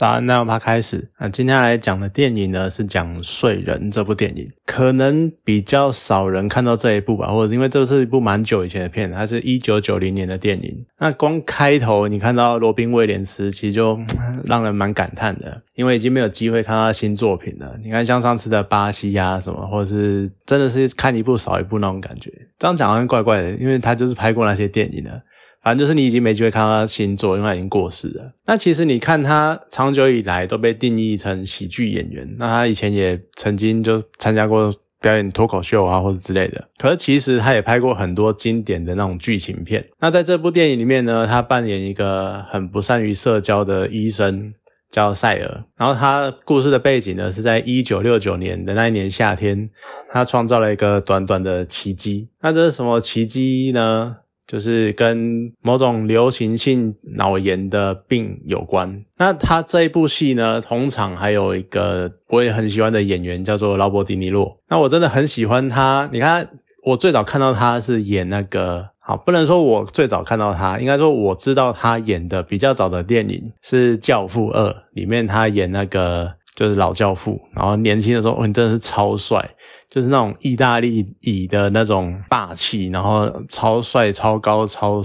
早安，那我们开始。那今天来讲的电影呢，是讲《睡人》这部电影。可能比较少人看到这一部吧，或者因为这是一部蛮久以前的片，它是一九九零年的电影。那光开头你看到罗宾威廉斯，其实就让人蛮感叹的，因为已经没有机会看到新作品了。你看像上次的巴西呀什么，或者是真的是看一部少一部那种感觉。这样讲好像怪怪的，因为他就是拍过那些电影的。反正就是你已经没机会看到他新作，因为他已经过世了。那其实你看他长久以来都被定义成喜剧演员，那他以前也曾经就参加过表演脱口秀啊或者之类的。可是其实他也拍过很多经典的那种剧情片。那在这部电影里面呢，他扮演一个很不善于社交的医生，叫塞尔。然后他故事的背景呢是在一九六九年的那一年夏天，他创造了一个短短的奇迹。那这是什么奇迹呢？就是跟某种流行性脑炎的病有关。那他这一部戏呢，同场还有一个我也很喜欢的演员，叫做劳勃迪尼洛。那我真的很喜欢他。你看，我最早看到他是演那个，好，不能说我最早看到他，应该说我知道他演的比较早的电影是《教父二》，里面他演那个就是老教父，然后年轻的时候，你真的是超帅。就是那种意大利裔的那种霸气，然后超帅、超高、超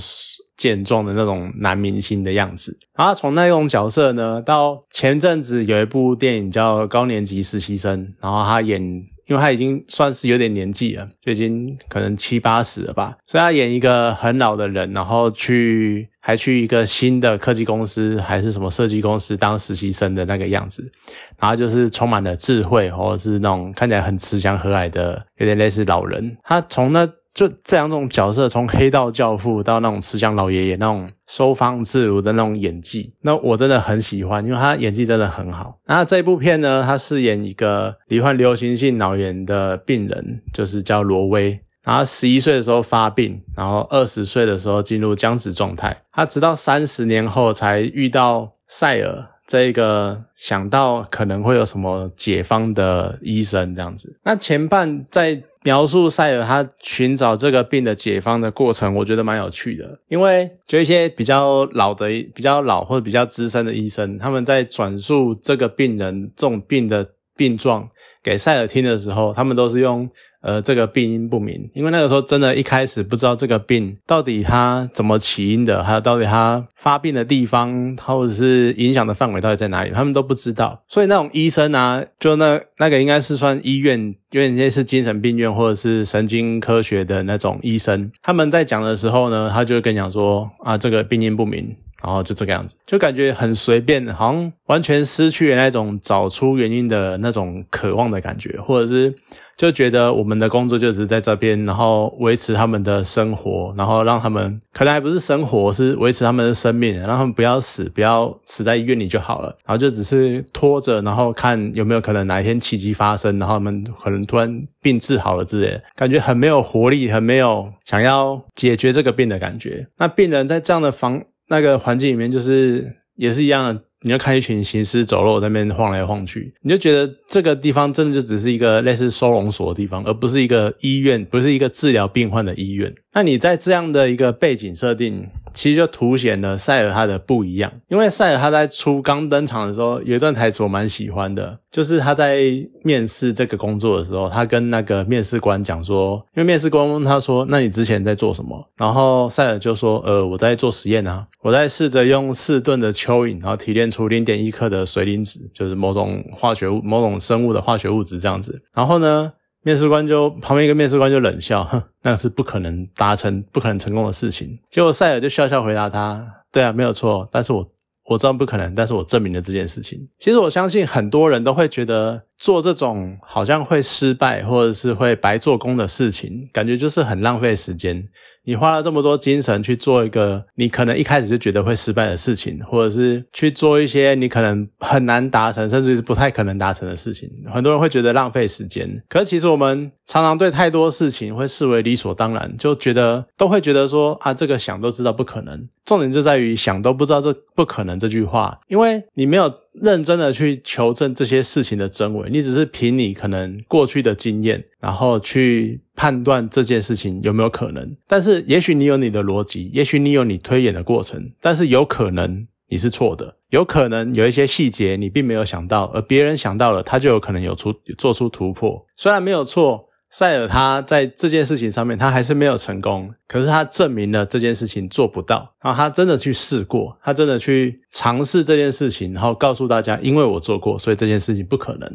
健壮的那种男明星的样子。然后从那种角色呢，到前阵子有一部电影叫《高年级实习生》，然后他演，因为他已经算是有点年纪了，就已经可能七八十了吧，所以他演一个很老的人，然后去。还去一个新的科技公司，还是什么设计公司当实习生的那个样子，然后就是充满了智慧，或者是那种看起来很慈祥和蔼的，有点类似老人。他从那就这两种角色，从黑道教父到那种慈祥老爷爷，那种收放自如的那种演技，那我真的很喜欢，因为他演技真的很好。那这部片呢，他饰演一个罹患流行性脑炎的病人，就是叫罗威。然后十一岁的时候发病，然后二十岁的时候进入僵直状态。他直到三十年后才遇到塞尔这个想到可能会有什么解方的医生这样子。那前半在描述塞尔他寻找这个病的解方的过程，我觉得蛮有趣的，因为就一些比较老的、比较老或者比较资深的医生，他们在转述这个病人这种病的病状给塞尔听的时候，他们都是用。呃，这个病因不明，因为那个时候真的一开始不知道这个病到底它怎么起因的，还有到底它发病的地方，或者是影响的范围到底在哪里，他们都不知道。所以那种医生啊，就那那个应该是算医院，有点类似精神病院或者是神经科学的那种医生，他们在讲的时候呢，他就会跟你讲说啊，这个病因不明，然后就这个样子，就感觉很随便，好像完全失去了那种找出原因的那种渴望的感觉，或者是。就觉得我们的工作就是在这边，然后维持他们的生活，然后让他们可能还不是生活，是维持他们的生命，让他们不要死，不要死在医院里就好了。然后就只是拖着，然后看有没有可能哪一天奇迹发生，然后他们可能突然病治好了之类，感觉很没有活力，很没有想要解决这个病的感觉。那病人在这样的房那个环境里面，就是也是一样的。你就看一群行尸走肉在那边晃来晃去，你就觉得这个地方真的就只是一个类似收容所的地方，而不是一个医院，不是一个治疗病患的医院。那你在这样的一个背景设定。其实就凸显了塞尔他的不一样，因为塞尔他在初刚登场的时候有一段台词我蛮喜欢的，就是他在面试这个工作的时候，他跟那个面试官讲说，因为面试官问他说，那你之前在做什么？然后塞尔就说，呃，我在做实验啊，我在试着用四吨的蚯蚓，然后提炼出零点一克的水磷脂，就是某种化学物、某种生物的化学物质这样子。然后呢？面试官就旁边一个面试官就冷笑，哼，那是不可能达成、不可能成功的事情。结果塞尔就笑笑回答他：“对啊，没有错，但是我我知道不可能，但是我证明了这件事情。其实我相信很多人都会觉得做这种好像会失败或者是会白做工的事情，感觉就是很浪费时间。”你花了这么多精神去做一个你可能一开始就觉得会失败的事情，或者是去做一些你可能很难达成，甚至是不太可能达成的事情，很多人会觉得浪费时间。可是其实我们常常对太多事情会视为理所当然，就觉得都会觉得说啊，这个想都知道不可能。重点就在于想都不知道这不可能这句话，因为你没有认真的去求证这些事情的真伪，你只是凭你可能过去的经验，然后去。判断这件事情有没有可能，但是也许你有你的逻辑，也许你有你推演的过程，但是有可能你是错的。有可能有一些细节你并没有想到，而别人想到了，他就有可能有出做出突破。虽然没有错，塞尔他在这件事情上面他还是没有成功，可是他证明了这件事情做不到，然后他真的去试过，他真的去尝试这件事情，然后告诉大家，因为我做过，所以这件事情不可能。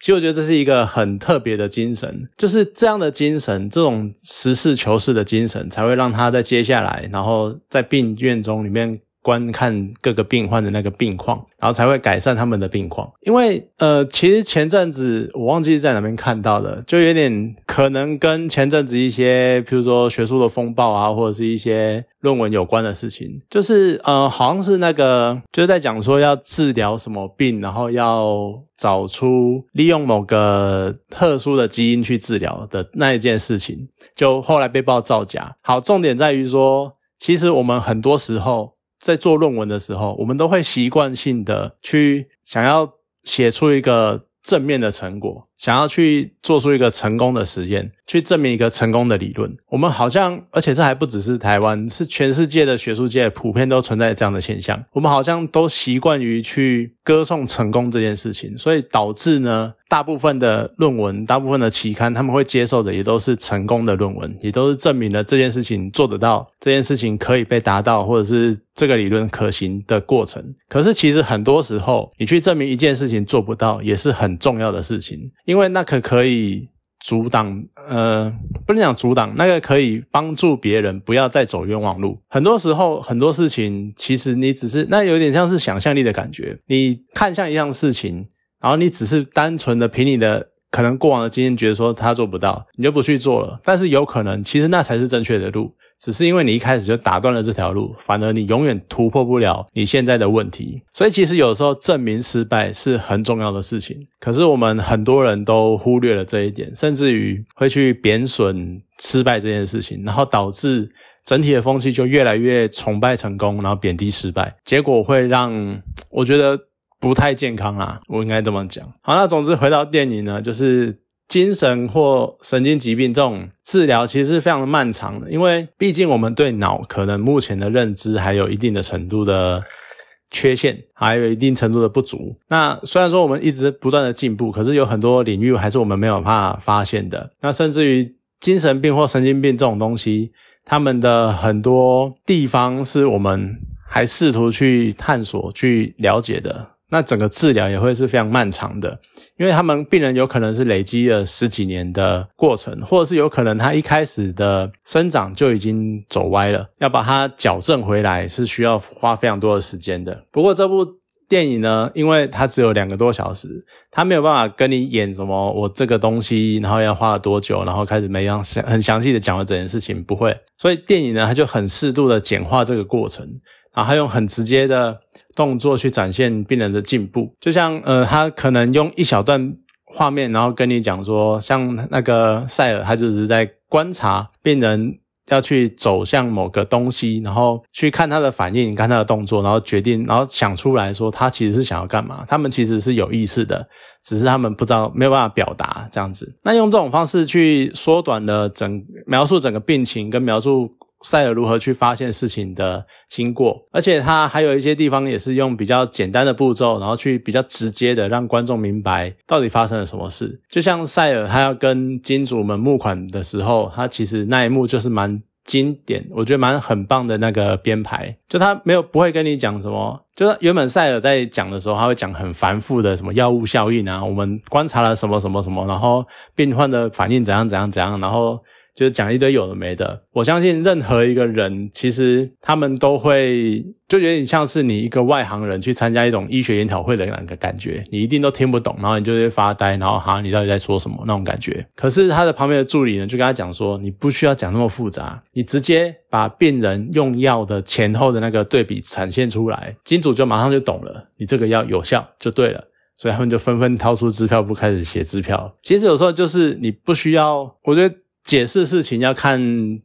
其实我觉得这是一个很特别的精神，就是这样的精神，这种实事求是的精神，才会让他在接下来，然后在病院中里面。观看各个病患的那个病况，然后才会改善他们的病况。因为呃，其实前阵子我忘记在哪边看到的，就有点可能跟前阵子一些，譬如说学术的风暴啊，或者是一些论文有关的事情。就是呃，好像是那个就是在讲说要治疗什么病，然后要找出利用某个特殊的基因去治疗的那一件事情，就后来被曝造假。好，重点在于说，其实我们很多时候。在做论文的时候，我们都会习惯性的去想要写出一个正面的成果，想要去做出一个成功的实验。去证明一个成功的理论，我们好像，而且这还不只是台湾，是全世界的学术界普遍都存在这样的现象。我们好像都习惯于去歌颂成功这件事情，所以导致呢，大部分的论文、大部分的期刊，他们会接受的也都是成功的论文，也都是证明了这件事情做得到，这件事情可以被达到，或者是这个理论可行的过程。可是其实很多时候，你去证明一件事情做不到，也是很重要的事情，因为那个可以。阻挡，呃，不能讲阻挡，那个可以帮助别人不要再走冤枉路。很多时候，很多事情其实你只是那有点像是想象力的感觉。你看向一样事情，然后你只是单纯的凭你的。可能过往的经验觉得说他做不到，你就不去做了。但是有可能，其实那才是正确的路，只是因为你一开始就打断了这条路，反而你永远突破不了你现在的问题。所以其实有时候证明失败是很重要的事情，可是我们很多人都忽略了这一点，甚至于会去贬损失败这件事情，然后导致整体的风气就越来越崇拜成功，然后贬低失败，结果会让我觉得。不太健康啊，我应该这么讲。好，那总之回到电影呢，就是精神或神经疾病这种治疗其实是非常漫长的，因为毕竟我们对脑可能目前的认知还有一定的程度的缺陷，还有一定程度的不足。那虽然说我们一直不断的进步，可是有很多领域还是我们没有办法发现的。那甚至于精神病或神经病这种东西，他们的很多地方是我们还试图去探索、去了解的。那整个治疗也会是非常漫长的，因为他们病人有可能是累积了十几年的过程，或者是有可能他一开始的生长就已经走歪了，要把它矫正回来是需要花非常多的时间的。不过这部电影呢，因为它只有两个多小时，它没有办法跟你演什么我这个东西，然后要花了多久，然后开始每样详很详细的讲了整件事情，不会。所以电影呢，它就很适度的简化这个过程。然后用很直接的动作去展现病人的进步，就像呃，他可能用一小段画面，然后跟你讲说，像那个塞尔，他就是在观察病人要去走向某个东西，然后去看他的反应，看他的动作，然后决定，然后想出来说他其实是想要干嘛。他们其实是有意识的，只是他们不知道没有办法表达这样子。那用这种方式去缩短了整描述整个病情跟描述。塞尔如何去发现事情的经过，而且他还有一些地方也是用比较简单的步骤，然后去比较直接的让观众明白到底发生了什么事。就像塞尔他要跟金主们募款的时候，他其实那一幕就是蛮经典，我觉得蛮很棒的那个编排。就他没有不会跟你讲什么，就是原本塞尔在讲的时候，他会讲很繁复的什么药物效应啊，我们观察了什么什么什么，然后病患的反应怎样怎样怎样，然后。就是讲一堆有的没的，我相信任何一个人，其实他们都会就有点像是你一个外行人去参加一种医学研讨会的那个感觉，你一定都听不懂，然后你就会发呆，然后哈，你到底在说什么那种感觉。可是他的旁边的助理呢，就跟他讲说，你不需要讲那么复杂，你直接把病人用药的前后的那个对比呈现出来，金主就马上就懂了，你这个药有效就对了，所以他们就纷纷掏出支票簿开始写支票。其实有时候就是你不需要，我觉得。解释事情要看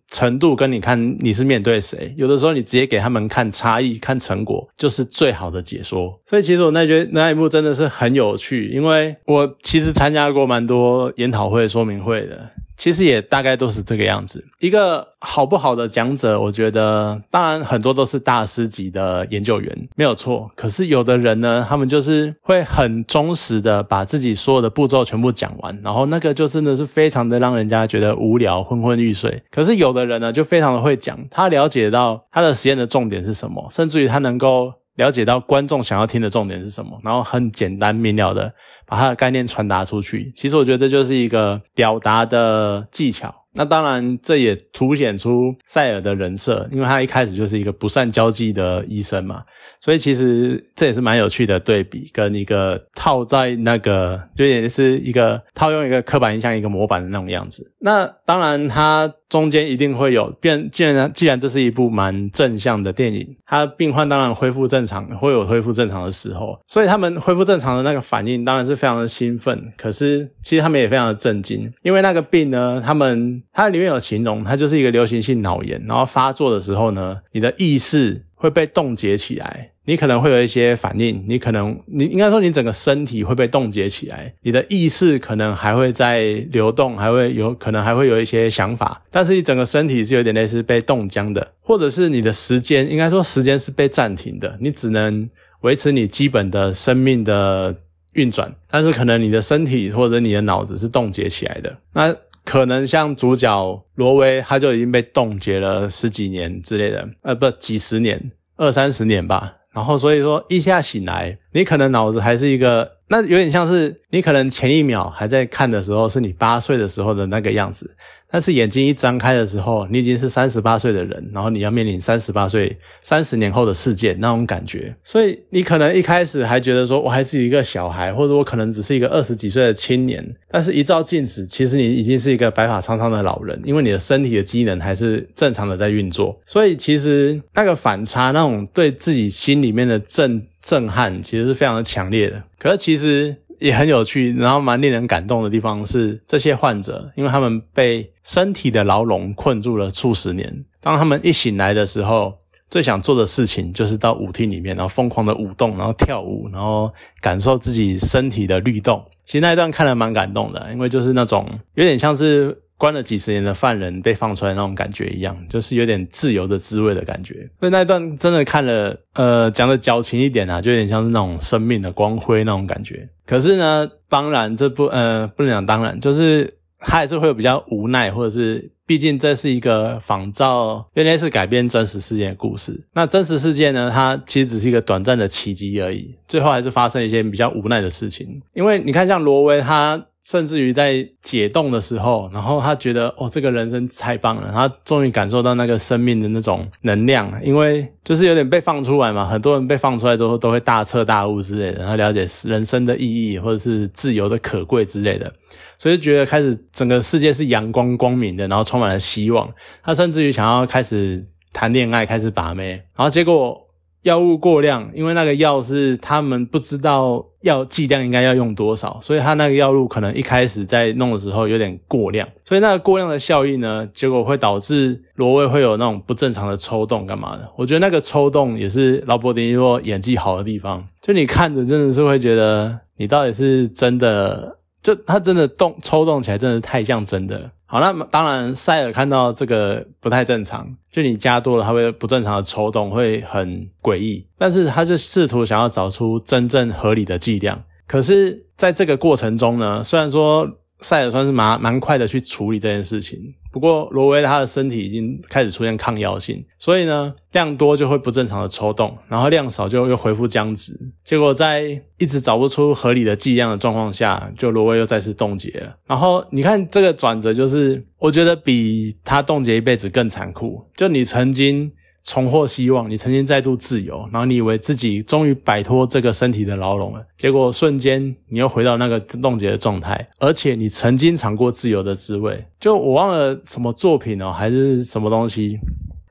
程度，跟你看你是面对谁。有的时候你直接给他们看差异、看成果，就是最好的解说。所以其实我那觉得那一幕真的是很有趣，因为我其实参加过蛮多研讨会、说明会的。其实也大概都是这个样子。一个好不好的讲者，我觉得当然很多都是大师级的研究员，没有错。可是有的人呢，他们就是会很忠实的把自己所有的步骤全部讲完，然后那个就真的是非常的让人家觉得无聊、昏昏欲睡。可是有的人呢，就非常的会讲，他了解到他的实验的重点是什么，甚至于他能够了解到观众想要听的重点是什么，然后很简单明了的把他的概念传达出去。其实我觉得这就是一个表达的技巧。那当然，这也凸显出塞尔的人设，因为他一开始就是一个不善交际的医生嘛，所以其实这也是蛮有趣的对比，跟一个套在那个，就也是一个套用一个刻板印象、一个模板的那种样子。那当然，他中间一定会有变，既然既然这是一部蛮正向的电影，他病患当然恢复正常，会有恢复正常的时候，所以他们恢复正常的那个反应当然是非常的兴奋，可是其实他们也非常的震惊，因为那个病呢，他们。它里面有形容，它就是一个流行性脑炎，然后发作的时候呢，你的意识会被冻结起来，你可能会有一些反应，你可能你应该说你整个身体会被冻结起来，你的意识可能还会在流动，还会有可能还会有一些想法，但是你整个身体是有点类似被冻僵的，或者是你的时间应该说时间是被暂停的，你只能维持你基本的生命的运转，但是可能你的身体或者你的脑子是冻结起来的，那。可能像主角罗威，他就已经被冻结了十几年之类的，呃，不，几十年，二三十年吧。然后所以说一下醒来，你可能脑子还是一个，那有点像是你可能前一秒还在看的时候，是你八岁的时候的那个样子。但是眼睛一张开的时候，你已经是三十八岁的人，然后你要面临三十八岁、三十年后的世界那种感觉。所以你可能一开始还觉得说我还是一个小孩，或者我可能只是一个二十几岁的青年。但是，一照镜子，其实你已经是一个白发苍苍的老人，因为你的身体的机能还是正常的在运作。所以，其实那个反差，那种对自己心里面的震震撼，其实是非常的强烈的。可是，其实。也很有趣，然后蛮令人感动的地方是，这些患者，因为他们被身体的牢笼困住了数十年，当他们一醒来的时候，最想做的事情就是到舞厅里面，然后疯狂的舞动，然后跳舞，然后感受自己身体的律动。其实那一段看了蛮感动的，因为就是那种有点像是。关了几十年的犯人被放出来那种感觉一样，就是有点自由的滋味的感觉。所以那一段真的看了，呃，讲的矫情一点啊，就有点像是那种生命的光辉那种感觉。可是呢，当然这不，呃，不能讲当然，就是他还是会有比较无奈，或者是。毕竟这是一个仿照，原来是改编真实事件的故事。那真实事件呢？它其实只是一个短暂的奇迹而已。最后还是发生一些比较无奈的事情。因为你看，像罗威，他甚至于在解冻的时候，然后他觉得哦，这个人生太棒了，他终于感受到那个生命的那种能量。因为就是有点被放出来嘛，很多人被放出来之后都会大彻大悟之类的，然后了解人生的意义或者是自由的可贵之类的。所以觉得开始整个世界是阳光光明的，然后充满了希望。他甚至于想要开始谈恋爱，开始把妹，然后结果药物过量，因为那个药是他们不知道药剂量应该要用多少，所以他那个药物可能一开始在弄的时候有点过量，所以那个过量的效应呢，结果会导致罗威会有那种不正常的抽动，干嘛的？我觉得那个抽动也是劳勃迪尼洛演技好的地方，就你看着真的是会觉得你到底是真的。就他真的动抽动起来，真的太像真的。好，那当然塞尔看到这个不太正常，就你加多了，它会不正常的抽动，会很诡异。但是他就试图想要找出真正合理的剂量。可是在这个过程中呢，虽然说塞尔算是蛮蛮快的去处理这件事情。不过罗威他的身体已经开始出现抗药性，所以呢量多就会不正常的抽动，然后量少就又恢复僵直。结果在一直找不出合理的剂量的状况下，就罗威又再次冻结了。然后你看这个转折，就是我觉得比他冻结一辈子更残酷。就你曾经。重获希望，你曾经再度自由，然后你以为自己终于摆脱这个身体的牢笼了，结果瞬间你又回到那个冻结的状态，而且你曾经尝过自由的滋味。就我忘了什么作品哦，还是什么东西，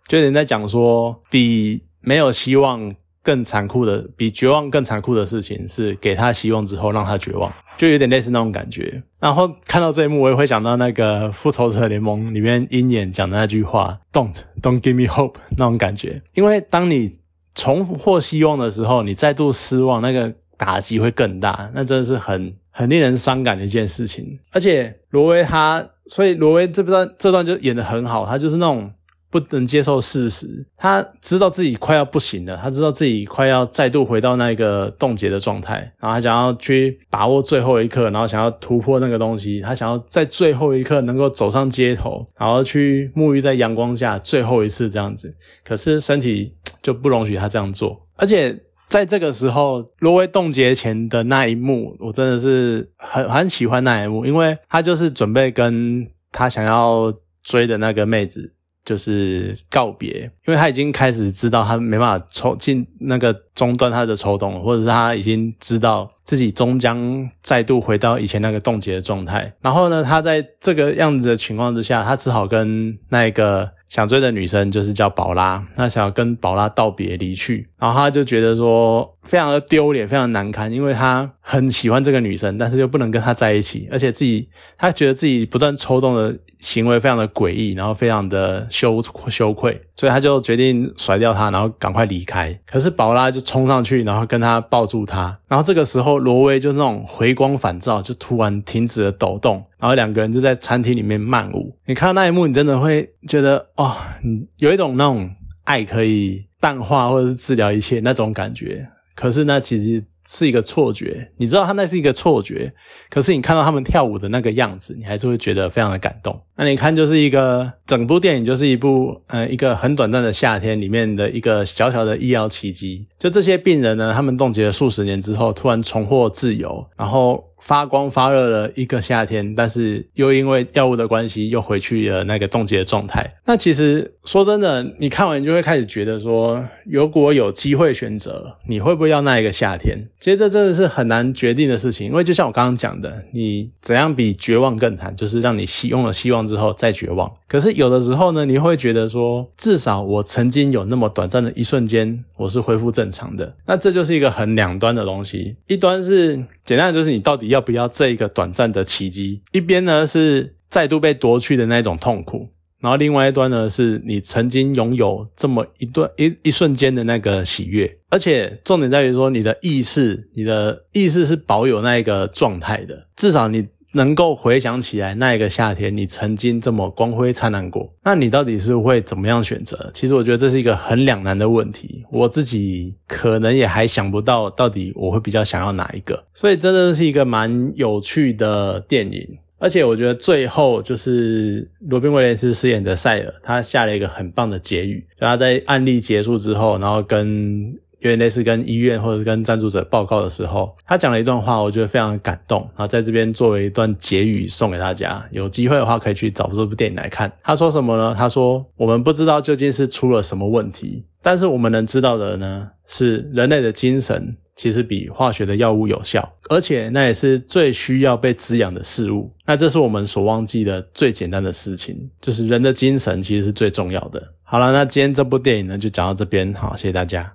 就人在讲说，比没有希望。更残酷的，比绝望更残酷的事情是给他希望之后让他绝望，就有点类似那种感觉。然后看到这一幕，我也会想到那个复仇者联盟里面鹰眼讲的那句话：“Don't, don't give me hope。”那种感觉。因为当你重获希望的时候，你再度失望，那个打击会更大。那真的是很。很令人伤感的一件事情。而且罗威他，所以罗威这段这段就演的很好，他就是那种。不能接受事实，他知道自己快要不行了，他知道自己快要再度回到那个冻结的状态，然后他想要去把握最后一刻，然后想要突破那个东西，他想要在最后一刻能够走上街头，然后去沐浴在阳光下最后一次这样子。可是身体就不容许他这样做，而且在这个时候，罗威冻结前的那一幕，我真的是很很喜欢那一幕，因为他就是准备跟他想要追的那个妹子。就是告别，因为他已经开始知道他没办法抽进那个中断他的抽动，或者是他已经知道自己终将再度回到以前那个冻结的状态。然后呢，他在这个样子的情况之下，他只好跟那个。想追的女生就是叫宝拉，那想要跟宝拉道别离去，然后他就觉得说非常的丢脸，非常难堪，因为他很喜欢这个女生，但是又不能跟她在一起，而且自己他觉得自己不断抽动的行为非常的诡异，然后非常的羞羞愧，所以他就决定甩掉她，然后赶快离开。可是宝拉就冲上去，然后跟他抱住他，然后这个时候罗威就那种回光返照，就突然停止了抖动。然后两个人就在餐厅里面漫舞，你看到那一幕，你真的会觉得哦，有一种那种爱可以淡化或者是治疗一切那种感觉。可是那其实。是一个错觉，你知道他那是一个错觉，可是你看到他们跳舞的那个样子，你还是会觉得非常的感动。那你看，就是一个整部电影就是一部呃一个很短暂的夏天里面的一个小小的医疗奇迹。就这些病人呢，他们冻结了数十年之后，突然重获自由，然后发光发热了一个夏天，但是又因为药物的关系，又回去了那个冻结的状态。那其实说真的，你看完就会开始觉得说，如果有机会选择，你会不会要那一个夏天？其实这真的是很难决定的事情，因为就像我刚刚讲的，你怎样比绝望更惨，就是让你希用了希望之后再绝望。可是有的时候呢，你会觉得说，至少我曾经有那么短暂的一瞬间，我是恢复正常的。那这就是一个很两端的东西，一端是简单的，就是你到底要不要这一个短暂的奇迹；一边呢是再度被夺去的那种痛苦。然后另外一端呢，是你曾经拥有这么一段一一瞬间的那个喜悦，而且重点在于说，你的意识，你的意识是保有那一个状态的，至少你能够回想起来那一个夏天，你曾经这么光辉灿烂过。那你到底是会怎么样选择？其实我觉得这是一个很两难的问题，我自己可能也还想不到到底我会比较想要哪一个。所以真的是一个蛮有趣的电影。而且我觉得最后就是罗宾威廉斯饰演的塞尔，他下了一个很棒的结语。就他在案例结束之后，然后跟有点类似跟医院或者是跟赞助者报告的时候，他讲了一段话，我觉得非常感动。然后在这边作为一段结语送给大家，有机会的话可以去找这部电影来看。他说什么呢？他说：“我们不知道究竟是出了什么问题，但是我们能知道的呢，是人类的精神。”其实比化学的药物有效，而且那也是最需要被滋养的事物。那这是我们所忘记的最简单的事情，就是人的精神其实是最重要的。好了，那今天这部电影呢就讲到这边，好，谢谢大家。